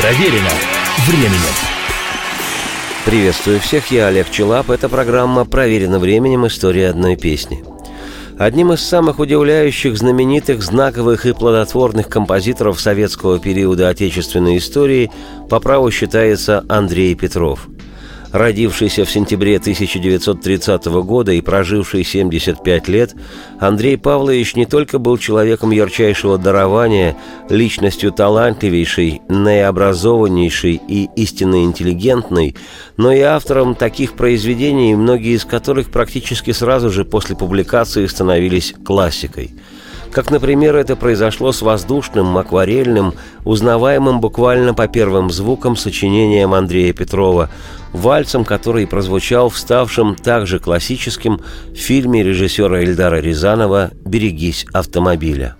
Проверено временем. Приветствую всех, я Олег Челап. Это программа «Проверено временем. История одной песни». Одним из самых удивляющих, знаменитых, знаковых и плодотворных композиторов советского периода отечественной истории по праву считается Андрей Петров – Родившийся в сентябре 1930 года и проживший 75 лет, Андрей Павлович не только был человеком ярчайшего дарования, личностью талантливейшей, наиобразованнейшей и истинно интеллигентной, но и автором таких произведений, многие из которых практически сразу же после публикации становились классикой – как, например, это произошло с воздушным, акварельным, узнаваемым буквально по первым звукам сочинением Андрея Петрова, вальсом, который прозвучал в ставшем также классическим фильме режиссера Эльдара Рязанова «Берегись автомобиля».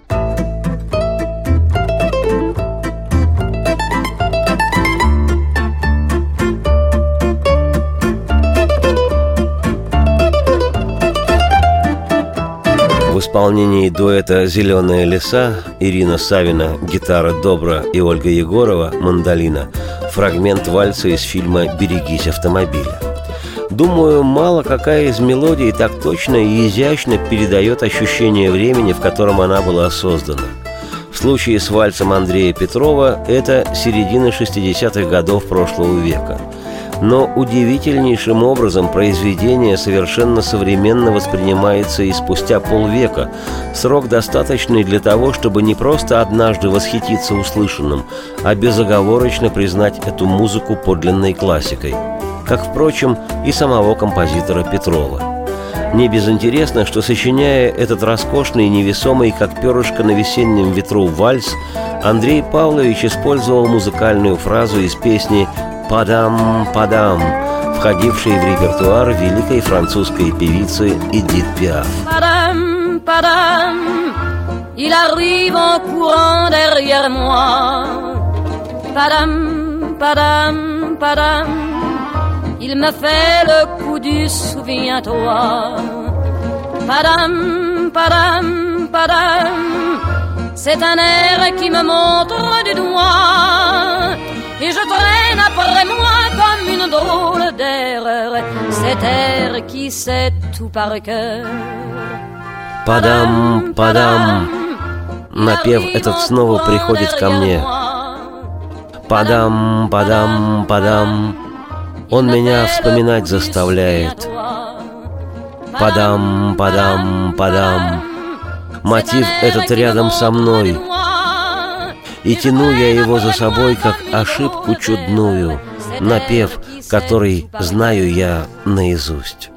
Исполнении дуэта «Зеленые леса» Ирина Савина, гитара Добра и Ольга Егорова, мандолина, фрагмент вальса из фильма «Берегись автомобиля». Думаю, мало какая из мелодий так точно и изящно передает ощущение времени, в котором она была создана. В случае с вальсом Андрея Петрова это середина 60-х годов прошлого века – но удивительнейшим образом произведение совершенно современно воспринимается и спустя полвека, срок достаточный для того, чтобы не просто однажды восхититься услышанным, а безоговорочно признать эту музыку подлинной классикой, как, впрочем, и самого композитора Петрова. Не безинтересно, что, сочиняя этот роскошный невесомый, как перышко на весеннем ветру, вальс, Андрей Павлович использовал музыкальную фразу из песни «Падам, падам», входившей в репертуар великой французской певицы Эдит Пиаф. Padam, padam, il arrive en courant derrière moi. Padam, padam, padam, il me fait le coup du souviens-toi. Padam, padam, padam, c'est un air qui me montre du doigt Et je traîne après moi comme une drôle d'erreur. Cet air qui sait tout par cœur. Падам, падам, напев этот снова приходит ко мне. Падам, падам, падам, он меня вспоминать заставляет. Падам, падам, падам, мотив этот рядом со мной и тяну я его за собой, как ошибку чудную, напев, который знаю я наизусть.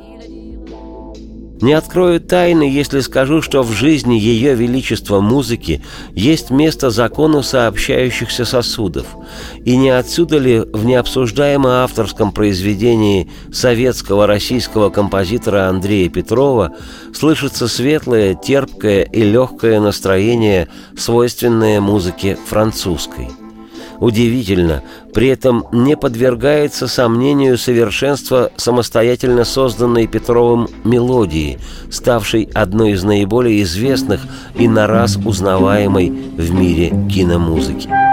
Не открою тайны, если скажу, что в жизни Ее Величества музыки есть место закону сообщающихся сосудов. И не отсюда ли в необсуждаемом авторском произведении советского российского композитора Андрея Петрова слышится светлое, терпкое и легкое настроение, свойственное музыке французской – Удивительно, при этом не подвергается сомнению совершенство самостоятельно созданной Петровым мелодии, ставшей одной из наиболее известных и на раз узнаваемой в мире киномузыки.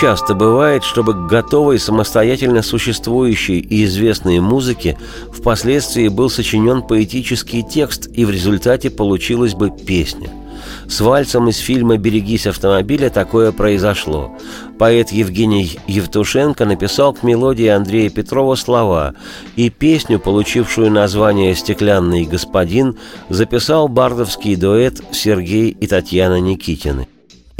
Часто бывает, чтобы к готовой самостоятельно существующей и известной музыке впоследствии был сочинен поэтический текст, и в результате получилась бы песня. С вальсом из фильма «Берегись автомобиля» такое произошло. Поэт Евгений Евтушенко написал к мелодии Андрея Петрова слова, и песню, получившую название «Стеклянный господин», записал бардовский дуэт Сергей и Татьяна Никитины.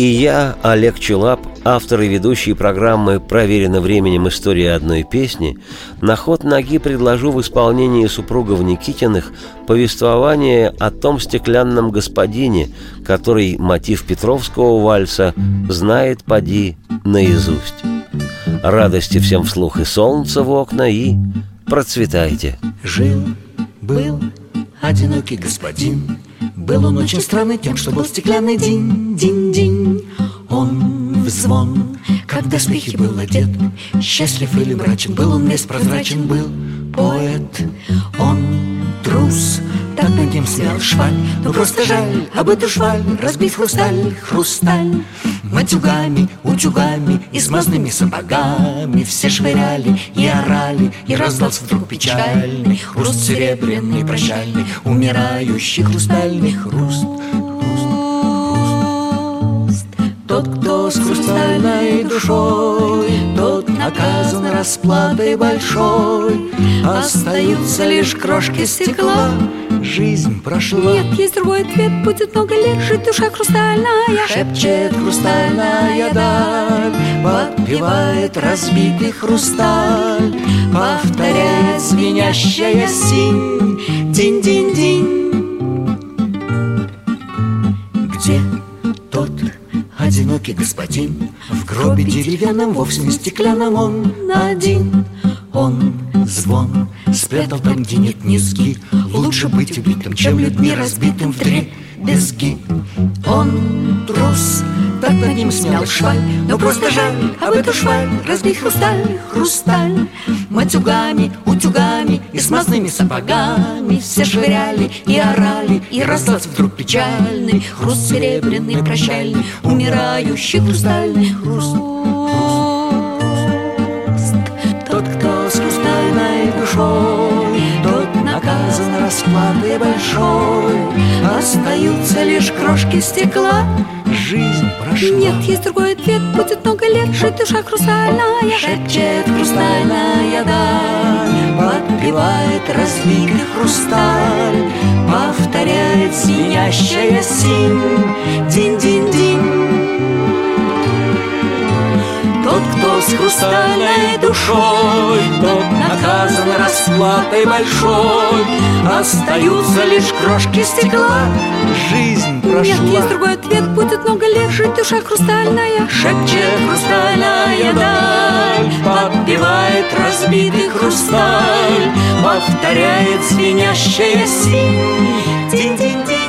И я, Олег Челап, автор и ведущий программы «Проверено временем. История одной песни», на ход ноги предложу в исполнении супругов Никитиных повествование о том стеклянном господине, который мотив Петровского вальса знает поди наизусть. Радости всем вслух и солнца в окна, и процветайте. Жил, был одинокий господин, был он очень странный тем, что был стеклянный день, день, день. Он в звон, как доспехи был одет, Счастлив или мрачен, был он весь прозрачен, был поэт. Он трус, так над ним снял шваль, но просто жаль об эту шваль, разбив хрусталь, хрусталь. Матюгами, утюгами и смазными сапогами. Все швыряли и орали, и раздался вдруг печальный Хруст серебряный, прощальный, умирающий хрустальный хруст. Тот, кто с хрустальной душой, наказан расплатой большой. Остаются лишь крошки стекла, Жизнь прошла. Нет, есть другой ответ, будет много лет Жить душа хрустальная Шепчет хрустальная даль, Подпевает разбитый хрусталь, Повторяет звенящая синь, Динь-динь-динь. Одинокий господин. В гробе деревянном, вовсе не стеклянном Он один, он звон Спрятал там, где нет низги. Лучше быть убитым, чем людьми разбитым в дребезги Он трус, так над ним смял шваль. Но просто жаль об эту шваль Разбить хрусталь, хрусталь. Матюгами, утюгами и смазными сапогами Все швыряли и орали И раздался вдруг печальный Хруст серебряный, прощальный Умирающий хрустальный хруст. Тот, кто с хрустальной душой Тот наказан расплатой большой. Остаются лишь крошки стекла Жизнь прошла. Нет, есть другой ответ, будет много лет Жить душа хрустальная. Шепчет хрустальная даль Подпевает разбитый хрусталь Повторяет звенящая синь. Динь-динь-динь тот, кто с хрустальной душой, Тот наказан расплатой большой. Остаются лишь крошки стекла, Жизнь прошла. Нет, есть другой ответ, будет много лет Жить душа хрустальная Шепчет хрустальная даль, Подпевает разбитый хрусталь, Повторяет звенящая синь. Динь-динь-динь.